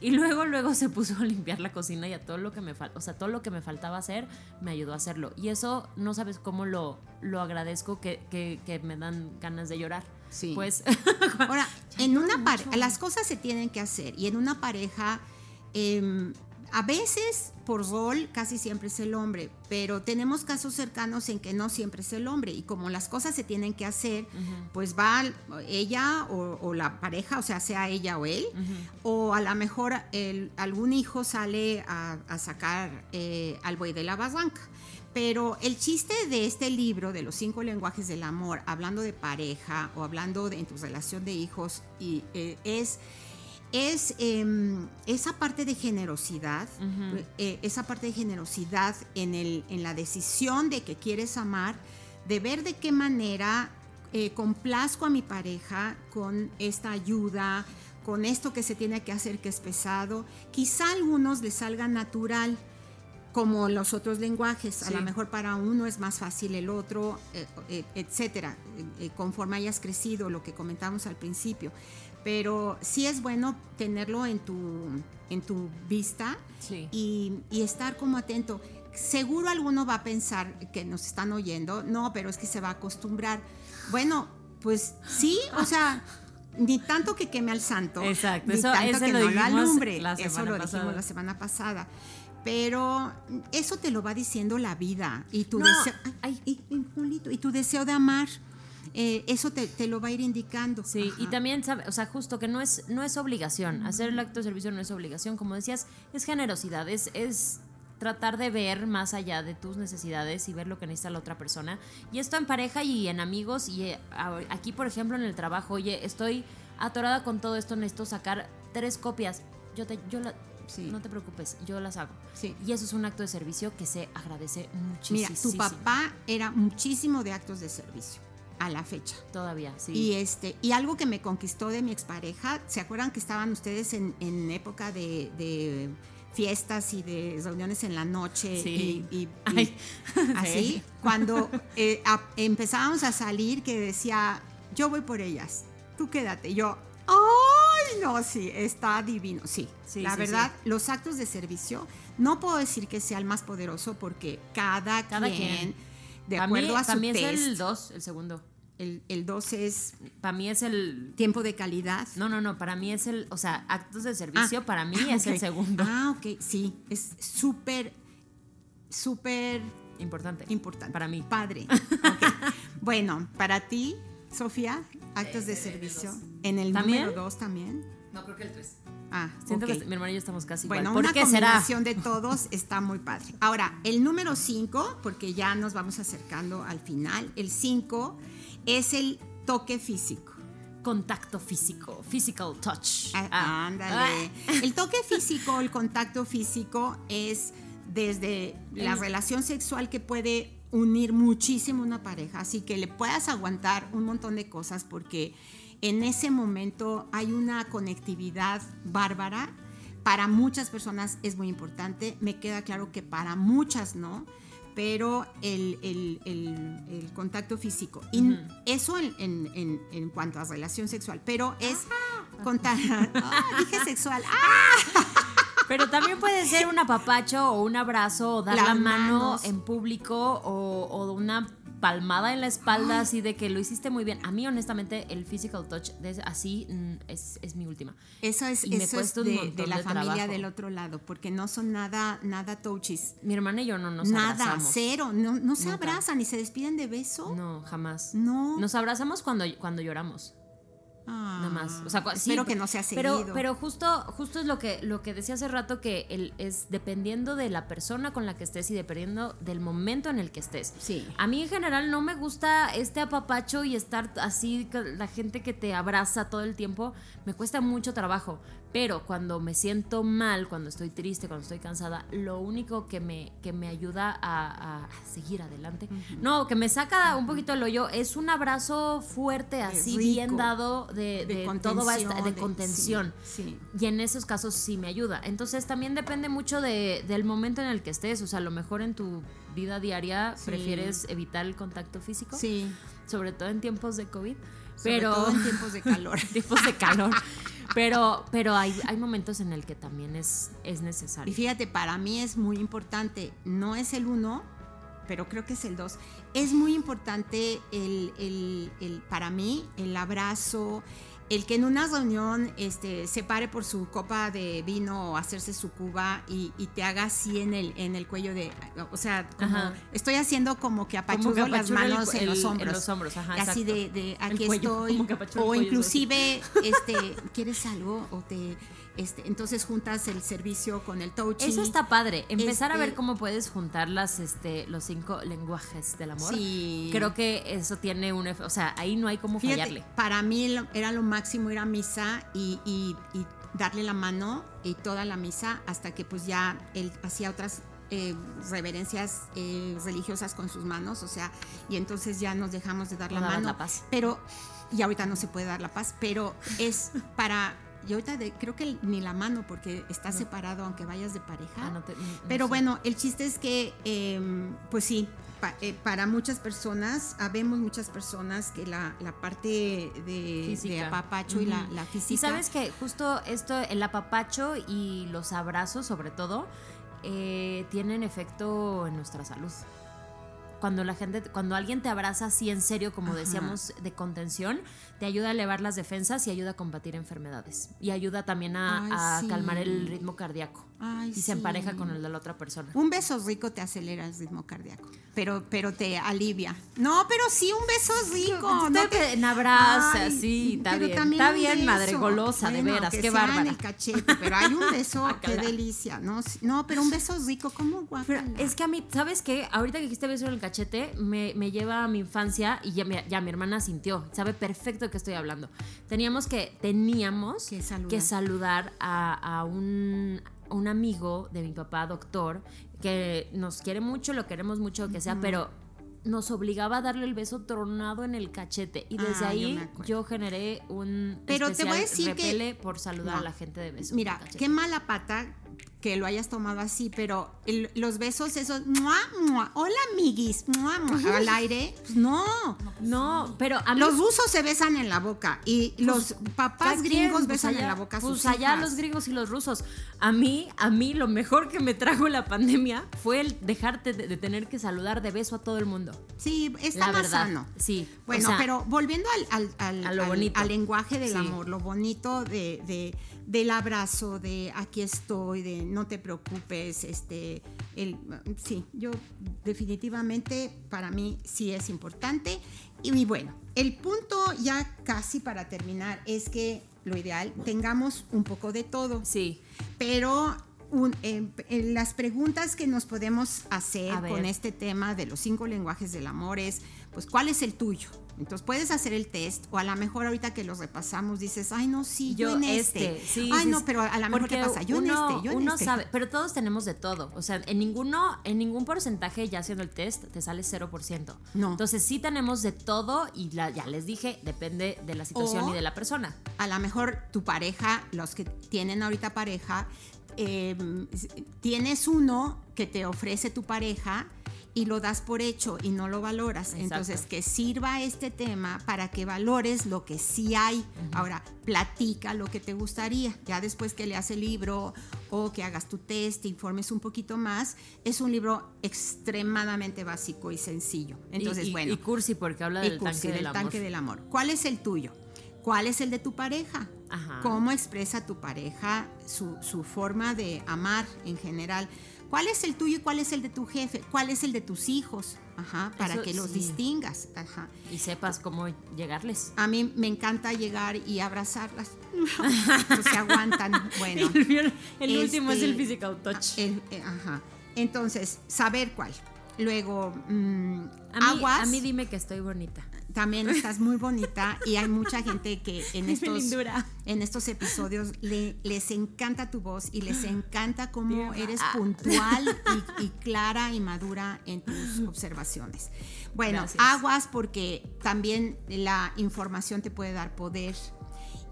Speaker 1: Y luego, luego se puso a limpiar la cocina y a todo lo que me o sea, todo lo que me faltaba hacer, me ayudó a hacerlo. Y eso no sabes cómo lo, lo agradezco que, que, que me dan ganas de llorar. Sí. Pues.
Speaker 2: Ahora, [LAUGHS] en una pareja, las cosas se tienen que hacer y en una pareja, em, a veces por rol casi siempre es el hombre, pero tenemos casos cercanos en que no siempre es el hombre y como las cosas se tienen que hacer, pues va ella o, la pareja, o sea, sea ella o él, o a lo mejor algún hijo sale a, sacar eh, al buey de la barranca. Pero el chiste de este libro, de los cinco lenguajes del amor, hablando de pareja o hablando de en tu relación de hijos, y, eh, es, es em, esa parte de generosidad, eh, esa parte de generosidad en, el, en la decisión de que quieres amar, de ver de qué manera eh, complazco a mi pareja con esta ayuda, con esto que se tiene que hacer que es pesado. Quizá a algunos les salga natural como los otros lenguajes. A lo mejor para uno es más fácil el otro, eh, eh, etcétera, eh, conforme hayas crecido, lo que comentamos al principio. Pero sí es bueno tenerlo en tu, en tu vista y, y, estar como atento. Seguro alguno va a pensar que nos están oyendo, no, pero es que se va a acostumbrar. Bueno, pues sí, o sea, ni tanto que queme al santo, Exacto. ni tanto que no lo alumbre. Eso lo dijimos la semana pasada pero eso te lo va diciendo la vida y tu deseo, y, tu deseo de amar. Eh, eso te, lo va a ir indicando.
Speaker 1: Sí, y también, o sea, justo que no es, no es obligación. Hacer el acto de servicio no es obligación. Como decías, es generosidad, es, es tratar de ver más allá de tus necesidades y ver lo que necesita la otra persona. Y esto en pareja y en amigos y eh, aquí, por ejemplo, en el trabajo, oye, estoy atorada con todo esto, necesito sacar tres copias. Yo te, yo no te preocupes, yo las hago. Sí. Y eso es un acto de servicio que se agradece muchísimo.
Speaker 2: Mira, tu papá era muchísimo de actos de servicio a la fecha.
Speaker 1: Todavía, sí.
Speaker 2: Y este, y algo que me conquistó de mi expareja, ¿se acuerdan que estaban ustedes en, época de, fiestas y de reuniones en la noche sí. y, [LAUGHS] así? Cuando eh, empezábamos a salir que decía, yo voy por ellas, tú quédate. Yo, ¡ay! No, sí, está divino, sí. la verdad, los actos de servicio, no puedo decir que sea el más poderoso porque cada, cada quien, de acuerdo a su
Speaker 1: También es el 2, el segundo.
Speaker 2: El 2 es.
Speaker 1: Para mí es el.
Speaker 2: Tiempo de calidad.
Speaker 1: No, no, no. Para mí es el. O sea, actos de servicio, ah, para mí es el segundo.
Speaker 2: Ah, ok. Sí. Es súper, súper.
Speaker 1: Importante.
Speaker 2: Importante.
Speaker 1: Para mí.
Speaker 2: Padre. [LAUGHS] bueno, para ti, Sofía, actos de servicio. En el número 2 también.
Speaker 3: No, creo que el 3.
Speaker 1: Ah, siento que mi hermano y yo estamos casi
Speaker 2: bueno,
Speaker 1: igual.
Speaker 2: una combinación de todos está muy padre. Ahora, el número 5, porque ya nos vamos acercando al final, el 5 es el toque físico.
Speaker 1: Contacto físico, physical touch.
Speaker 2: Ah, ah. Ándale. Ah. El toque [LAUGHS] físico, el contacto físico es desde la relación sexual que puede unir muchísimo una pareja, así que le puedas aguantar un montón de cosas porque en ese momento hay una conectividad bárbara. Para muchas personas es muy importante, me queda claro que para muchas no pero el, el, el, contacto físico. Y eso en, en, en, cuanto a relación sexual, pero es contacto. [LAUGHS] Ah, dije sexual. ¡Ah!
Speaker 1: Pero también puede ser un apapacho o un abrazo o dar la mano en público o, o una palmada en la espalda, así de que lo hiciste muy bien. A mí, honestamente, el physical touch así mm, es, es, mi última.
Speaker 2: Eso es, eso es de, la familia del otro lado, porque no son nada, nada touches.
Speaker 1: Mi hermana y yo no nos
Speaker 2: nada,
Speaker 1: abrazamos.
Speaker 2: Nada, cero. No, no se abrazan ni se despiden de beso.
Speaker 1: No, jamás.
Speaker 2: No.
Speaker 1: Nos abrazamos cuando, cuando lloramos. Nada más. O sea,
Speaker 2: espero que no sea seguido.
Speaker 1: Pero, pero justo, justo es lo que, lo que decía hace rato, que el, es dependiendo de la persona con la que estés y dependiendo del momento en el que estés.
Speaker 2: Sí.
Speaker 1: A mí en general no me gusta este apapacho y estar así, la gente que te abraza todo el tiempo, me cuesta mucho trabajo. Pero cuando me siento mal, cuando estoy triste, cuando estoy cansada, lo único que me, que me ayuda a, seguir adelante, no, que me saca un poquito el hoyo, es un abrazo fuerte, así bien dado de, de, todo va de contención. Y en esos casos sí me ayuda. Entonces también depende mucho de, del momento en el que estés. O sea, a lo mejor en tu vida diaria prefieres evitar el contacto físico.
Speaker 2: Sí.
Speaker 1: Sobre todo en tiempos de COVID.
Speaker 2: Sobre
Speaker 1: pero
Speaker 2: todo en tiempos de calor. [LAUGHS]
Speaker 1: tiempos de calor. [LAUGHS] Pero, pero hay, hay momentos en el que también es, es necesario.
Speaker 2: Y fíjate, para mí es muy importante, no es el uno, pero creo que es el dos. Es muy importante el, el, el, para mí el abrazo, el que en una reunión este, se pare por su copa de vino o hacerse su cuba y, te haga así en el, en el cuello de, o sea, estoy haciendo como que apachurro las manos en los hombros.
Speaker 1: En los hombros, ajá,
Speaker 2: Así de, de aquí [LAUGHS] estoy. O inclusive, este, ¿quieres algo? O te este, entonces juntas el servicio con el touching.
Speaker 1: Eso está padre. Empezar a ver este cómo puedes juntar las, este, los cinco lenguajes del amor.
Speaker 2: Sí.
Speaker 1: Creo que eso tiene un... O sea, ahí no hay cómo fallarle.
Speaker 2: Para mí era lo máximo ir a misa y, y, darle la mano y toda la misa hasta que pues ya él hacía otras eh, reverencias eh, religiosas con sus manos, o sea, y entonces ya nos dejamos de dar la mano.
Speaker 1: La paz.
Speaker 2: Pero, y ahorita no se puede dar la paz, pero es para y ahorita creo que ni la mano porque está separado aunque vayas de pareja. Ah, Pero bueno, el chiste es que, em, pues sí, eh, para muchas personas, habemos muchas personas que la, parte de, de apapacho y la, la, física.
Speaker 1: Y sabes que justo esto, el apapacho y los abrazos sobre todo, eh, tienen efecto en nuestra salud. Cuando la gente, cuando alguien te abraza así en serio, como decíamos, de contención, te ayuda a elevar las defensas y ayuda a combatir enfermedades. Y ayuda también a, calmar el ritmo cardíaco. y se empareja con el de la otra persona.
Speaker 2: Un beso rico te acelera el ritmo cardíaco, pero, pero te alivia. No, pero sí, un beso rico.
Speaker 1: No te, en abraza, sí, está bien. Está bien, madre golosa, de veras, qué bárbara.
Speaker 2: en el cachete, pero hay un beso, [LAUGHS] ah, qué delicia. No, no, pero un beso rico, ¿cómo guapa.
Speaker 1: Es que a mí, ¿sabes qué? Ahorita que dijiste beso en el cachete, me, me lleva a mi infancia y ya, ya mi hermana sintió, sabe perfecto de qué estoy hablando. Teníamos que, teníamos que saludar, a, a un un amigo de mi papá, doctor, que nos quiere mucho, lo queremos mucho, lo que sea, pero nos obligaba a darle el beso tronado en el cachete y desde ah, ahí yo, generé un
Speaker 2: pero te voy a decir
Speaker 1: repele por saludar a la gente de beso.
Speaker 2: Mira, qué mala pata que lo hayas tomado así, pero los besos esos, ¡mua, mua! hola amiguis, ¡mua, mua! al aire, pues no.
Speaker 1: No, pero
Speaker 2: los rusos se besan en la boca y pues, los papás gringos pues, besan en la boca a
Speaker 1: sus
Speaker 2: Pues
Speaker 1: allá los gringos y los rusos. A mí, a mí lo mejor que me trajo la pandemia fue el dejarte de, tener que saludar de beso a todo el mundo.
Speaker 2: Sí, está más sano.
Speaker 1: Sí.
Speaker 2: Bueno, pero volviendo al, al, lenguaje del amor, lo bonito de del abrazo, de aquí estoy, de no te preocupes, este, el, sí, yo definitivamente para mí sí es importante. Y, bueno, el punto ya casi para terminar es que lo ideal tengamos un poco de todo.
Speaker 1: Sí.
Speaker 2: Pero las preguntas que nos podemos hacer con este tema de los cinco lenguajes del amor es, pues, ¿cuál es el tuyo? Entonces puedes hacer el test o a lo mejor ahorita que los repasamos dices, ay no, sí, yo, en este. este. ay no, pero a lo mejor te pasa, yo en este, yo en
Speaker 1: uno
Speaker 2: este.
Speaker 1: sabe, pero todos tenemos de todo. O sea, en ninguno, en ningún porcentaje ya haciendo el test te sale 0%. No. Entonces sí tenemos de todo y ya les dije, depende de la situación y de la persona.
Speaker 2: A lo mejor tu pareja, los que tienen ahorita pareja, em, tienes uno que te ofrece tu pareja y lo das por hecho y no lo valoras. Entonces, que sirva este tema para que valores lo que sí hay. Ahora, platica lo que te gustaría. Ya después que leas el libro o que hagas tu test, te informes un poquito más, es un libro extremadamente básico y sencillo. Entonces, bueno.
Speaker 1: Y cursi, porque habla del, tanque, del,
Speaker 2: tanque del amor. ¿Cuál es el tuyo? ¿Cuál es el de tu pareja? ¿Cómo expresa tu pareja su, su forma de amar en general? ¿Cuál es el tuyo y cuál es el de tu jefe? ¿Cuál es el de tus hijos? Ajá, para que los distingas. Ajá.
Speaker 1: Y sepas cómo llegarles.
Speaker 2: A mí me encanta llegar y abrazarlas. no [LAUGHS] se aguantan. Bueno.
Speaker 1: El, último es el este, physical touch.
Speaker 2: Eh, ajá. Entonces, saber cuál. Luego, mm,
Speaker 1: a
Speaker 2: mí,
Speaker 1: A mí dime que estoy bonita
Speaker 2: también estás muy bonita y hay mucha gente que en [LAUGHS] estos, en estos episodios les encanta tu voz y les encanta cómo eres puntual [LAUGHS] y, clara y madura en tus observaciones. Bueno, aguas porque también la información te puede dar poder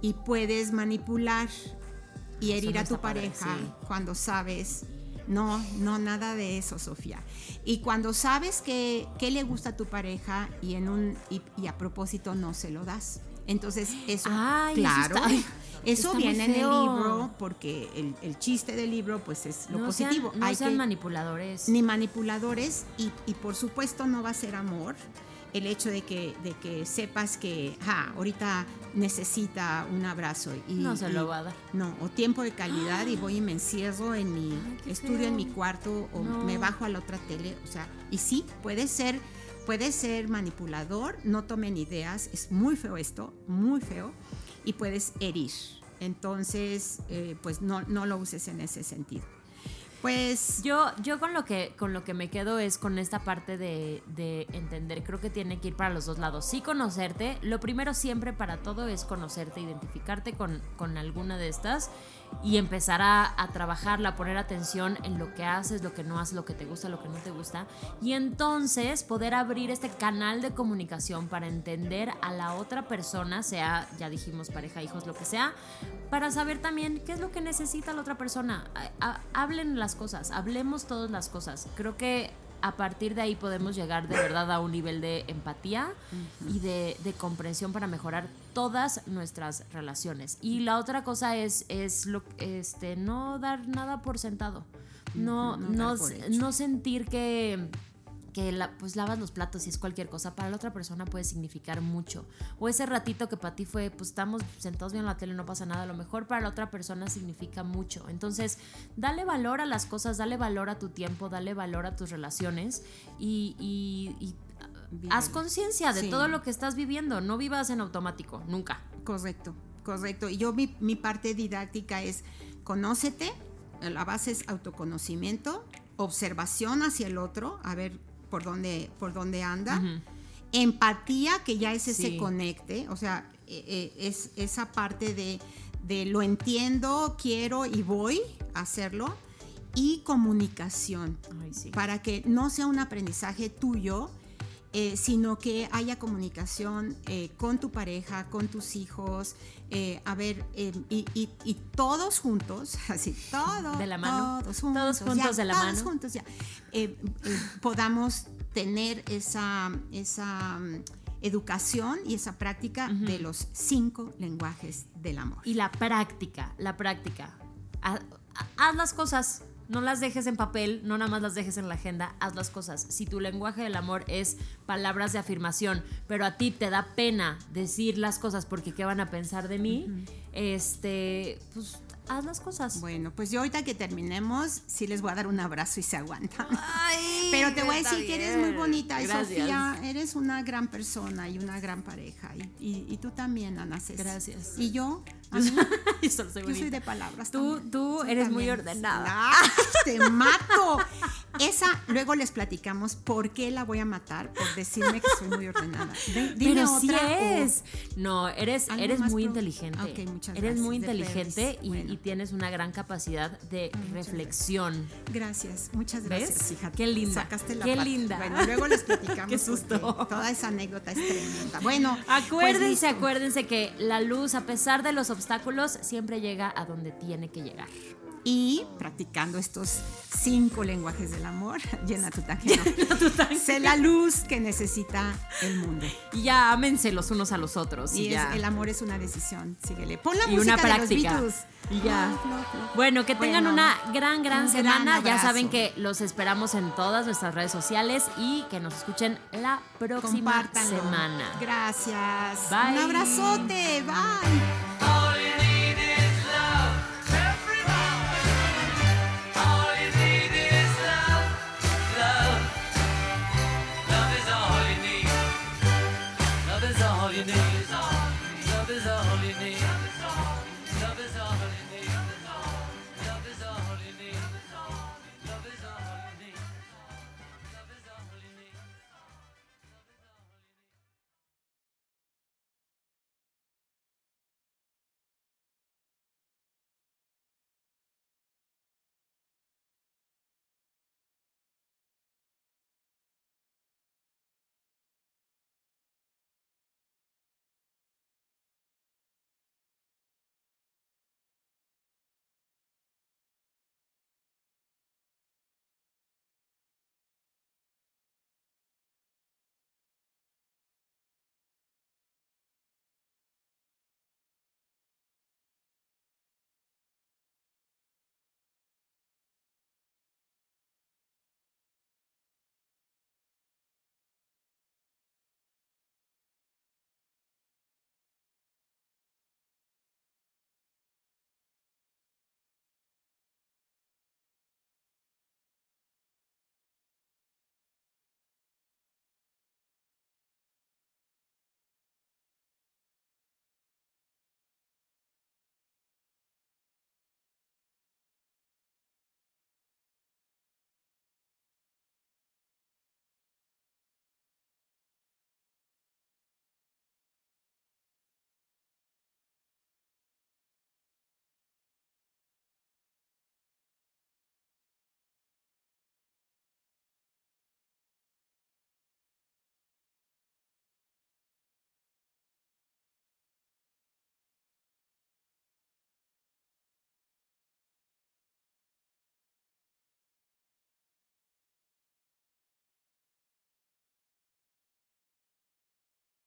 Speaker 2: y puedes manipular y herir a tu pareja cuando sabes no, no, nada de eso, Sofía. Y cuando sabes que, le gusta a tu pareja y, en un, y, a propósito no se lo das. Entonces, eso, claro, eso, [LAUGHS] viene en el libro porque el, chiste del libro pues es lo positivo.
Speaker 1: no Hay sean manipuladores.
Speaker 2: Ni manipuladores y, y por supuesto no va a ser amor el hecho de que, de que sepas que ahorita necesita un abrazo y
Speaker 1: no se lo va a dar.
Speaker 2: No, o tiempo de calidad y voy y me encierro en mi estudio en mi cuarto o me bajo a la otra tele, o sea, y sí, puede ser puede ser manipulador, no tomen ideas, es muy feo esto, muy feo y puedes herir. Entonces, eh, pues no, no lo uses en ese sentido. Pues
Speaker 1: yo, yo con lo que con lo que me quedo es con esta parte de, de, entender, creo que tiene que ir para los dos lados. Sí conocerte, lo primero siempre para todo es conocerte, identificarte con, con alguna de estas y empezar a, a, trabajarla, poner atención en lo que haces, lo que no haces, lo que te gusta, lo que no te gusta. Y entonces poder abrir este canal de comunicación para entender a la otra persona, sea, ya dijimos, pareja, hijos, lo que sea, para saber también qué es lo que necesita la otra persona. Hablen las cosas, hablemos todas las cosas. Creo que a partir de ahí podemos llegar de verdad a un nivel de empatía y de, comprensión para mejorar todas nuestras relaciones. Y la otra cosa es, es lo, este, no dar nada por sentado. No, no, no sentir que que la, pues lavas los platos y es cualquier cosa, para la otra persona puede significar mucho. O ese ratito que para ti fue, pues estamos sentados viendo la tele, no pasa nada, a lo mejor para la otra persona significa mucho. Entonces, dale valor a las cosas, dale valor a tu tiempo, dale valor a tus relaciones y, haz conciencia de todo lo que estás viviendo, no vivas en automático, nunca.
Speaker 2: Correcto, correcto. Y yo mi, mi parte didáctica es, conócete, la base es autoconocimiento, observación hacia el otro, a ver por dónde, por dónde anda. Empatía, que ya es ese conecte, o sea, eh, es esa parte de, de lo entiendo, quiero y voy a hacerlo y comunicación para que no sea un aprendizaje tuyo, eh, sino que haya comunicación eh, con tu pareja, con tus hijos, eh, a ver, y, todos juntos, [LAUGHS] así, todos,
Speaker 1: de la mano,
Speaker 2: todos juntos,
Speaker 1: todos juntos de la
Speaker 2: todos
Speaker 1: mano,
Speaker 2: juntos ya, podamos tener esa, esa mm, educación y esa práctica de los cinco lenguajes del amor.
Speaker 1: Y la práctica, la práctica. haz las cosas, no las dejes en papel, no nada más las dejes en la agenda, haz las cosas. Si tu lenguaje del amor es palabras de afirmación, pero a ti te da pena decir las cosas porque qué van a pensar de mí, este, pues haz las cosas.
Speaker 2: Bueno, pues yo ahorita que terminemos, sí les voy a dar un abrazo y se aguantan. Pero te voy a decir que eres muy bonita, y Sofía, eres una gran persona y una gran pareja. Y, tú también, Ana César.
Speaker 1: Gracias.
Speaker 2: Y yo, [LAUGHS] yo soy de palabras.
Speaker 1: Tú, tú eres muy ordenada.
Speaker 2: te [LAUGHS] mato. Esa, luego les platicamos por qué la voy a matar, por decirme que soy muy ordenada.
Speaker 1: Pero sí es. No, eres, eres muy inteligente. Okay, muchas eres muy inteligente y, tienes una gran capacidad de reflexión.
Speaker 2: Gracias, muchas gracias,
Speaker 1: hija. Qué linda. Sacaste la Qué linda.
Speaker 2: Bueno, luego les [LAUGHS] platicamos.
Speaker 1: Qué susto.
Speaker 2: Toda esa anécdota es tremenda. Bueno,
Speaker 1: pues acuérdense, acuérdense que la luz, a pesar de los obstáculos, siempre llega a donde tiene que llegar
Speaker 2: y practicando estos cinco lenguajes del amor, [LAUGHS] llena tu tanque. Sé la luz que necesita el mundo.
Speaker 1: Y ya ámense los unos a los otros.
Speaker 2: Y, el amor es una decisión. Síguele. Pon la
Speaker 1: y
Speaker 2: música
Speaker 1: una práctica.
Speaker 2: De los
Speaker 1: y ya. bueno, que tengan una gran, gran semana. ya saben que los esperamos en todas nuestras redes sociales y que nos escuchen la próxima semana.
Speaker 2: Gracias. Bye. Un abrazote. Bye.